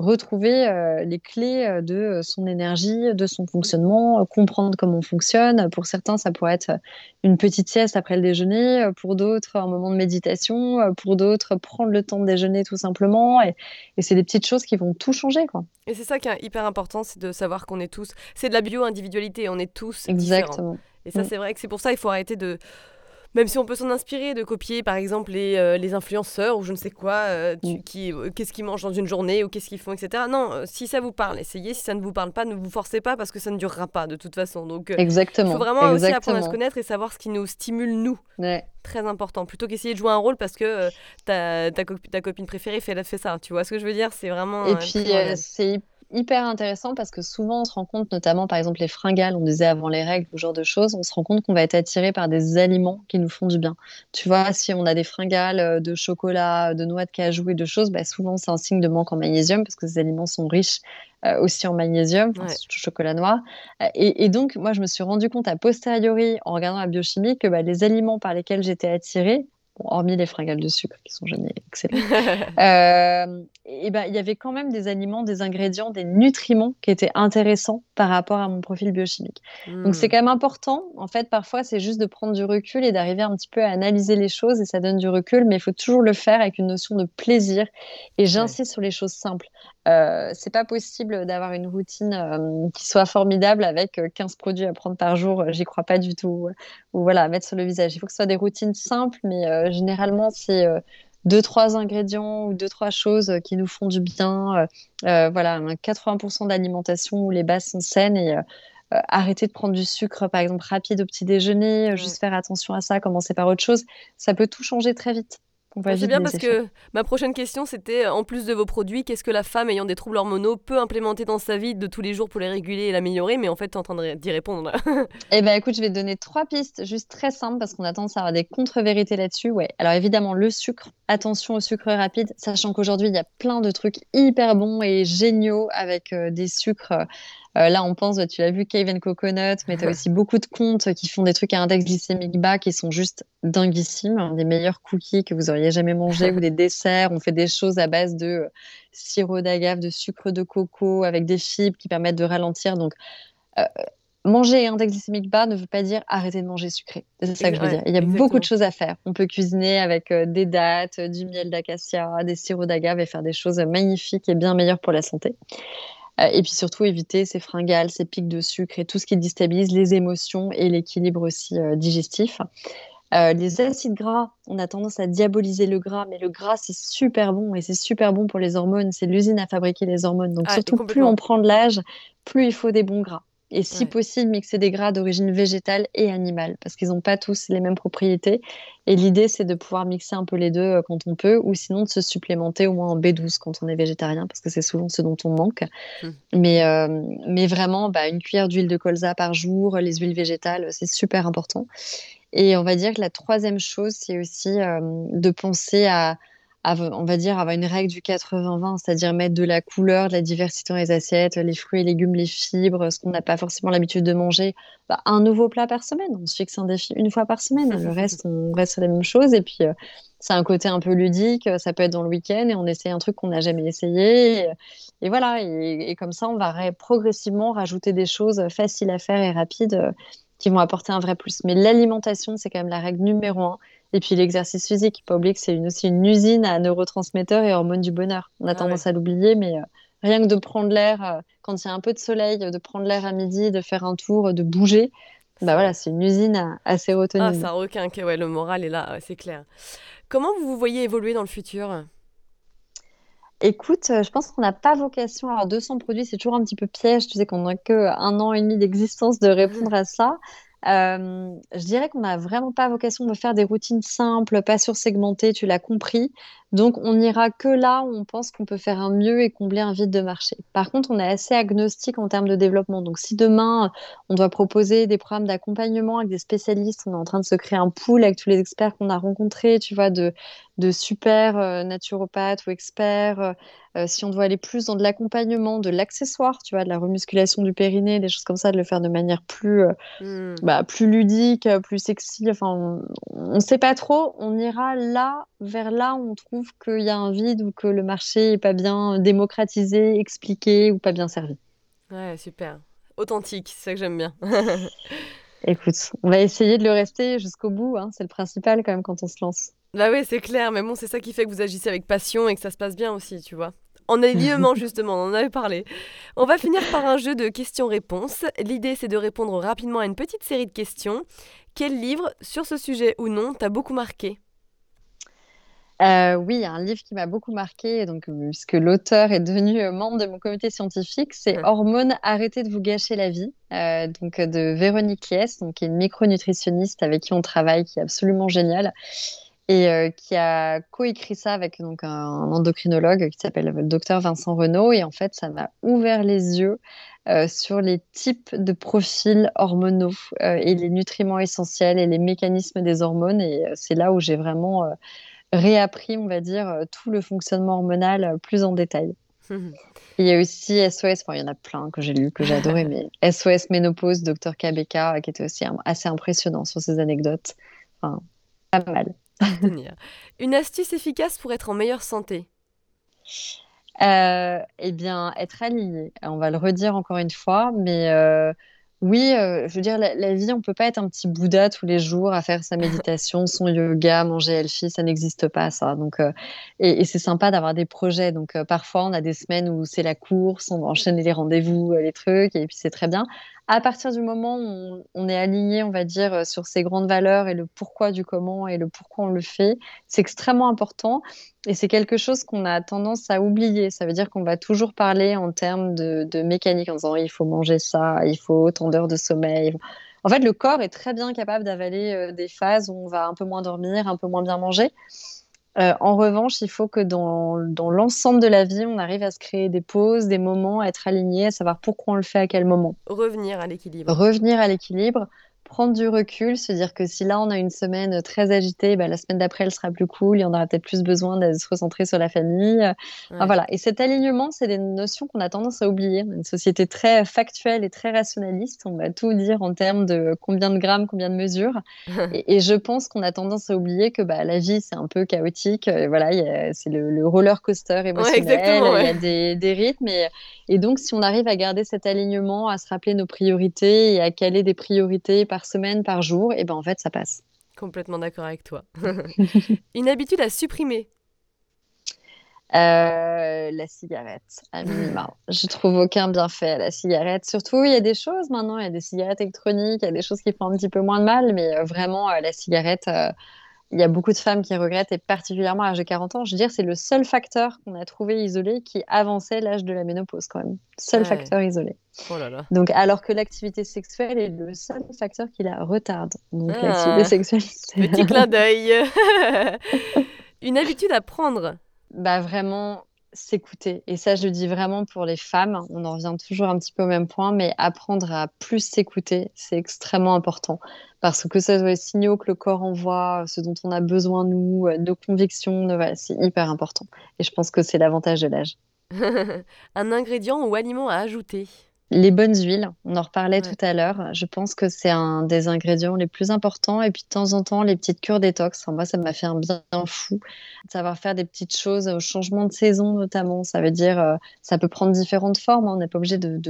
S2: retrouver euh, les clés euh, de son énergie, de son fonctionnement, euh, comprendre comment on fonctionne. Pour certains, ça pourrait être une petite sieste après le déjeuner, pour d'autres, un moment de méditation, pour d'autres, prendre le temps de déjeuner tout simplement. Et, c'est des petites choses qui vont tout changer. Quoi.
S1: Et c'est ça qui est hyper important, c'est de savoir qu'on est tous. C'est de la bio-individualité, on est tous Exactement. Et ça, mm. c'est vrai que c'est pour ça qu'il faut arrêter de même si on peut s'en inspirer, de copier par exemple les, euh, les influenceurs ou je ne sais quoi, euh, mm. qui, euh, qu'est-ce qu'ils mangent dans une journée ou qu'est-ce qu'ils font, etc. Non, si ça vous parle, essayez. Si ça ne vous parle pas, ne vous forcez pas parce que ça ne durera pas de toute façon. Donc,
S2: Exactement.
S1: il faut vraiment aussi apprendre à se connaître et savoir ce qui nous stimule nous. Très important. Plutôt qu'essayer de jouer un rôle parce que ta, ta, ta, copine préférée fait, fait ça. Tu vois ce que je veux dire? C'est vraiment.
S2: Et puis, c'est hyper intéressant parce que souvent on se rend compte, notamment par exemple les fringales, on disait avant les règles, ce genre de choses, on se rend compte qu'on va être attiré par des aliments qui nous font du bien. Tu vois, si on a des fringales euh, de chocolat, de noix de cajou et de choses, bah, souvent c'est un signe de manque en magnésium parce que ces aliments sont riches euh, aussi en magnésium, ouais. chocolat noir. Euh, et, donc, moi, je me suis rendu compte a posteriori, en regardant la biochimie, que bah, les aliments par lesquels j'étais attirée, hormis les fringales de sucre qui sont géniales, excellents, euh, et ben, il y avait quand même des aliments, des ingrédients, des nutriments qui étaient intéressants par rapport à mon profil biochimique. Donc c'est hmm. quand même important. En fait, parfois, c'est juste de prendre du recul et d'arriver un petit peu à analyser les choses et ça donne du recul, mais il faut toujours le faire avec une notion de plaisir. Et j'insiste sur les choses simples. Euh, c'est pas possible d'avoir une routine euh, qui soit formidable avec 15 euh, produits à prendre par jour. J'y crois pas du tout. Ou voilà, à mettre sur le visage. Il faut que ce soit des routines simples, mais généralement, c'est deux, trois ingrédients ou deux, trois choses qui nous font du bien. voilà, 80% d'alimentation où les bases sont saines et arrêter de prendre du sucre, par exemple, rapide au petit déjeuner, juste faire attention à ça, commencer par autre chose. Ça peut tout changer très vite.
S1: C'est bien parce que ma prochaine question c'était en plus de vos produits, qu'est-ce que la femme ayant des troubles hormonaux peut implémenter dans sa vie de tous les jours pour les réguler et l'améliorer? Mais en fait, tu es en train d'y répondre.
S2: eh ben écoute, je vais te donner trois pistes juste très simples parce qu'on a tendance à avoir des contre-vérités là-dessus. Ouais. Alors évidemment, le sucre, attention au sucre rapide, sachant qu'aujourd'hui, il y a plein de trucs hyper bons et géniaux avec euh, des sucres euh, là, on pense, tu l'as vu, Cave and Coconut, mais tu as aussi beaucoup de comptes qui font des trucs à index glycémique bas qui sont juste dinguissimes. Des meilleurs cookies que vous auriez jamais mangé ou des desserts. On fait des choses à base de euh, sirop d'agave, de sucre de coco avec des fibres qui permettent de ralentir. Donc, euh, manger index glycémique bas ne veut pas dire arrêter de manger sucré. C'est ça que je veux dire. Il y a beaucoup de choses à faire. On peut cuisiner avec des dattes, du miel d'acacia, des sirops d'agave et faire des choses magnifiques et bien meilleures pour la santé. Euh, et puis surtout éviter ces fringales, ces pics de sucre et tout ce qui déstabilise les émotions et l'équilibre aussi euh, digestif. Euh, les acides gras, on a tendance à diaboliser le gras, mais le gras c'est super bon et c'est super bon pour les hormones. C'est l'usine à fabriquer les hormones. Donc surtout plus on prend de l'âge, plus il faut des bons gras et si possible mixer des gras d'origine végétale et animale parce qu'ils n'ont pas tous les mêmes propriétés. Et l'idée, c'est de pouvoir mixer un peu les deux euh, quand on peut ou sinon de se supplémenter au moins en B12 quand on est végétarien parce que c'est souvent ce dont on manque. Mmh. Mais, euh, mais vraiment, bah, une cuillère d'huile de colza par jour, les huiles végétales, c'est super important. Et on va dire que la troisième chose, c'est aussi euh, de penser à on va dire, avoir une règle du 80-20, c'est-à-dire mettre de la couleur, de la diversité dans les assiettes, les fruits et légumes, les fibres, ce qu'on n'a pas forcément l'habitude de manger. Bah, un nouveau plat par semaine. On se fixe un défi une fois par semaine. Le reste, on reste sur la même chose. Et puis, euh, c'est un côté un peu ludique. Ça peut être dans le week-end et on essaie un truc qu'on n'a jamais essayé. Et, voilà. Et, comme ça, on va progressivement rajouter des choses faciles à faire et rapides euh, qui vont apporter un vrai plus. Mais l'alimentation, c'est quand même la règle numéro un. Et puis l'exercice physique, pas oublier que c'est aussi une usine à neurotransmetteurs et hormones du bonheur. On a ah tendance à l'oublier, mais euh, rien que de prendre l'air, euh, quand il y a un peu de soleil, de prendre l'air à midi, de faire un tour, de bouger, bah voilà, c'est une usine à, à sérotonine.
S1: Ah, ça requin, ouais, le moral est là, c'est clair. Comment vous vous voyez évoluer dans le futur?
S2: Écoute, euh, je pense qu'on n'a pas vocation. Alors, 200 produits, c'est toujours un petit peu piège. Tu sais qu'on n'a qu'un an et demi d'existence de répondre à ça. Euh, je dirais qu'on n'a vraiment pas vocation de faire des routines simples, pas sursegmentées, tu l'as compris. Donc, on n'ira que là où on pense qu'on peut faire un mieux et combler un vide de marché. Par contre, on est assez agnostique en termes de développement. Donc, si demain, on doit proposer des programmes d'accompagnement avec des spécialistes, on est en train de se créer un pool avec tous les experts qu'on a rencontrés, tu vois, de, de super euh, naturopathes ou experts. Euh, euh, si on doit aller plus dans de l'accompagnement, de l'accessoire, tu vois, de la remusculation du périnée, des choses comme ça, de le faire de manière plus, mmh. bah, plus ludique, plus sexy. Enfin, on ne sait pas trop. On ira là, vers là où on trouve qu'il y a un vide ou que le marché n'est pas bien démocratisé, expliqué ou pas bien servi.
S1: Ouais, super. Authentique, c'est ça que j'aime bien.
S2: Écoute, on va essayer de le rester jusqu'au bout. Hein. C'est le principal quand même quand on se lance.
S1: Bah oui, c'est clair. Mais bon, c'est ça qui fait que vous agissez avec passion et que ça se passe bien aussi, tu vois. En alignement, justement, on en avait parlé. On va finir par un jeu de questions-réponses. L'idée, c'est de répondre rapidement à une petite série de questions. Quel livre, sur ce sujet ou non, t'a beaucoup marqué?
S2: Euh, oui, un livre qui m'a beaucoup marqué, donc, puisque l'auteur est devenu euh, membre de mon comité scientifique, c'est Hormones, arrêtez de vous gâcher la vie, euh, donc de Véronique Lies, donc, qui est une micronutritionniste avec qui on travaille, qui est absolument géniale, et qui a coécrit ça avec donc, un, endocrinologue qui s'appelle le docteur Vincent Renaud. Et en fait, ça m'a ouvert les yeux sur les types de profils hormonaux et les nutriments essentiels et les mécanismes des hormones. Et c'est là où j'ai vraiment réappris, on va dire, euh, tout le fonctionnement hormonal euh, plus en détail. il y a aussi SOS, il y en a plein que j'ai lu, que j'ai adoré, mais SOS Ménopause, Dr KBK, euh, qui était aussi assez impressionnant sur ces anecdotes. Enfin, pas mal.
S1: Une astuce efficace pour être en meilleure santé?
S2: Eh bien, être aligné. On va le redire encore une fois, mais oui, euh, je veux dire, la, vie, on peut pas être un petit Bouddha tous les jours à faire sa méditation, son yoga, manger healthy, ça n'existe pas, ça. Donc, euh, et, c'est sympa d'avoir des projets. Donc, euh, parfois, on a des semaines où c'est la course, on va enchaîner les rendez-vous, les trucs, et puis c'est très bien à partir du moment où on, est aligné, on va dire, euh, sur ces grandes valeurs et le pourquoi du comment et le pourquoi on le fait, c'est extrêmement important et c'est quelque chose qu'on a tendance à oublier. Ça veut dire qu'on va toujours parler en termes de, mécanique, en disant il faut manger ça, il faut autant d'heures de sommeil. En fait, le corps est très bien capable d'avaler euh, des phases où on va un peu moins dormir, un peu moins bien manger. Euh, en revanche, il faut que dans, l'ensemble de la vie, on arrive à se créer des pauses, des moments, à être aligné, à savoir pourquoi on le fait à quel moment.
S1: Revenir à l'équilibre.
S2: Revenir à l'équilibre prendre du recul, se dire que si là on a une semaine très agitée, bah, la semaine d'après elle sera plus cool, il y en aura peut-être plus besoin de se recentrer sur la famille. voilà. Et cet alignement, c'est des notions qu'on a tendance à oublier. Une société très factuelle et très rationaliste, on va tout dire en termes de combien de grammes, combien de mesures. et, je pense qu'on a tendance à oublier que bah, la vie c'est un peu chaotique. voilà, c'est le, roller coaster émotionnel, il y a des, des rythmes. Et, et donc si on arrive à garder cet alignement, à se rappeler nos priorités et à caler des priorités par semaine, par jour, et ben en fait, ça passe.
S1: Complètement d'accord avec toi. Une habitude à supprimer?
S2: Euh, la cigarette, à minima. Je trouve aucun bienfait à la cigarette. Surtout, il y a des choses maintenant, il y a des cigarettes électroniques, il y a des choses qui font un petit peu moins de mal, mais euh, vraiment, euh, la cigarette, il y a beaucoup de femmes qui regrettent, et particulièrement à l'âge de 40 ans. Je veux dire, c'est le seul facteur qu'on a trouvé isolé qui avançait l'âge de la ménopause, quand même. Seul facteur isolé. Oh là là. Donc, alors que l'activité sexuelle est le seul facteur qui la retarde. Donc, ah. l'activité sexuelle.
S1: Petit clin d'œil. Une habitude à prendre
S2: Bah, vraiment, s'écouter. Et ça, je le dis vraiment pour les femmes. On en revient toujours un petit peu au même point, mais apprendre à plus s'écouter, c'est extrêmement important. Parce que ce soit les signaux que le corps envoie, ce dont on a besoin, nous, euh, nos convictions, c'est hyper important. Et je pense que c'est l'avantage de l'âge.
S1: un ingrédient ou aliment à ajouter?
S2: Les bonnes huiles, on en reparlait tout à l'heure. Je pense que c'est un des ingrédients les plus importants. Et puis de temps en temps, les petites cures détox. moi, ça m'a fait un bien fou. Savoir faire des petites choses au changement de saison notamment. Ça veut dire, euh, ça peut prendre différentes formes. Hein. On n'est pas obligé de,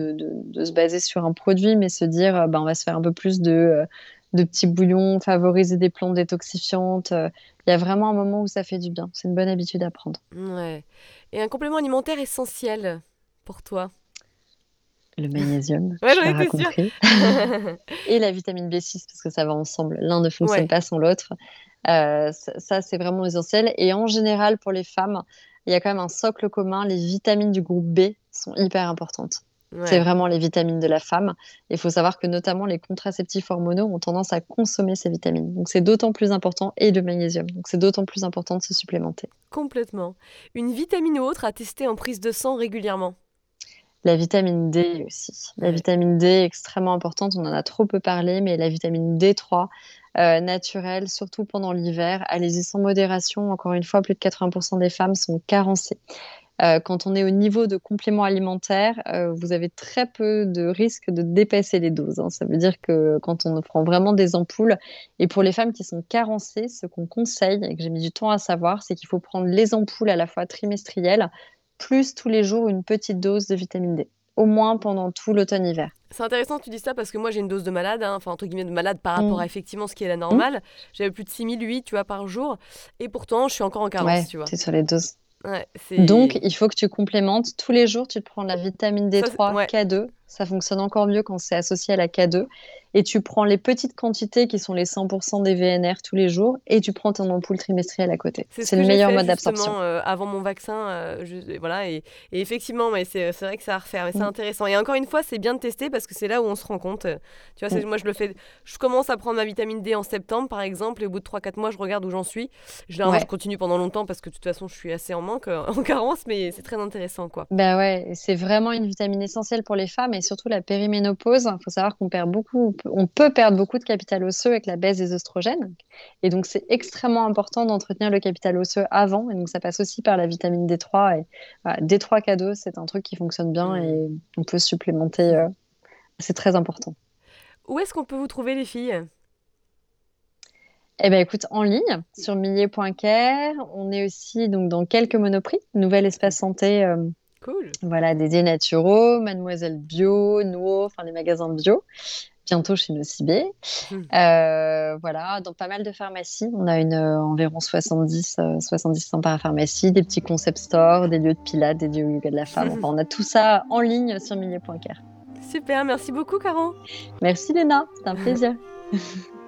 S2: se baser sur un produit, mais se dire, euh, ben, on va se faire un peu plus de, euh, de petits bouillons, favoriser des plantes détoxifiantes. Il y a vraiment un moment où ça fait du bien. C'est une bonne habitude à prendre.
S1: Ouais. Et un complément alimentaire essentiel pour toi?
S2: Le magnésium,
S1: ouais, j'en compris.
S2: et la vitamine B6, parce que ça va ensemble. L'un ne fonctionne pas sans l'autre. Euh, ça, c'est vraiment essentiel. Et en général, pour les femmes, il y a quand même un socle commun. Les vitamines du groupe B sont hyper importantes. C'est vraiment les vitamines de la femme. Il faut savoir que notamment les contraceptifs hormonaux ont tendance à consommer ces vitamines. Donc c'est d'autant plus important, et le magnésium. Donc c'est d'autant plus important de se supplémenter.
S1: Complètement. Une vitamine ou autre à tester en prise de sang régulièrement?
S2: La vitamine D aussi. La vitamine D est extrêmement importante, on en a trop peu parlé, mais la vitamine D3 euh, naturelle, surtout pendant l'hiver, allez-y sans modération. Encore une fois, plus de 80% des femmes sont carencées. Euh, quand on est au niveau de compléments alimentaires, euh, vous avez très peu de risques de dépasser les doses. Hein. Ça veut dire que quand on prend vraiment des ampoules, et pour les femmes qui sont carencées, ce qu'on conseille, et que j'ai mis du temps à savoir, c'est qu'il faut prendre les ampoules à la fois trimestrielles, plus tous les jours une petite dose de vitamine D, au moins pendant tout l'automne-hiver.
S1: C'est intéressant que tu dis ça parce que moi j'ai une dose de malade, hein, enfin entre guillemets de malade par rapport mm. à effectivement ce qui est la normale. J'avais plus de 6008 tu vois, par jour et pourtant je suis encore en carence. tu vois.
S2: C'est sur les doses. Donc il faut que tu complémentes tous les jours, tu te prends la vitamine D3, K2, ça fonctionne encore mieux quand c'est associé à la K2 et tu prends les petites quantités qui sont les 100% des VNR tous les jours et tu prends ton ampoule trimestrielle à côté. C'est le meilleur mode d'absorption.
S1: Euh, avant mon vaccin, euh, voilà, et, effectivement, mais c'est vrai que ça à refaire, mais c'est mm. intéressant. Et encore une fois, c'est bien de tester parce que c'est là où on se rend compte. Tu vois, mm. moi je le fais, je commence à prendre ma vitamine D en septembre par exemple, et au bout de 3-4 mois, je regarde où j'en suis. Je, je continue pendant longtemps parce que de toute façon, je suis assez en manque, euh, en carence, mais c'est très intéressant quoi.
S2: Bah ouais, c'est vraiment une vitamine essentielle pour les femmes et surtout la périménopause. Il faut savoir qu'on perd beaucoup on peut perdre beaucoup de capital osseux avec la baisse des oestrogènes. Et donc, c'est extrêmement important d'entretenir le capital osseux avant. Et donc, ça passe aussi par la vitamine D3. Et D3, K2, c'est un truc qui fonctionne bien et on peut supplémenter. Euh, c'est très important.
S1: Où est-ce qu'on peut vous trouver, les filles?
S2: Eh bien, écoute, en ligne, sur millet.care. On est aussi donc, dans quelques monoprix. Nouvel espace santé euh,
S1: Cool.
S2: Voilà, dédiés naturaux, Mademoiselle Bio, Nuo, enfin les magasins bio. Bientôt chez Nocibé. Hmm. Euh, voilà, dans pas mal de pharmacies. On a une, euh, environ 70, 70 100 parapharmacies, des petits concept stores, des lieux de pilates, des lieux yoga de la femme. Enfin, on a tout ça en ligne sur milieu.care.
S1: Super, merci beaucoup, Caron.
S2: Merci, Léna. C'est un plaisir.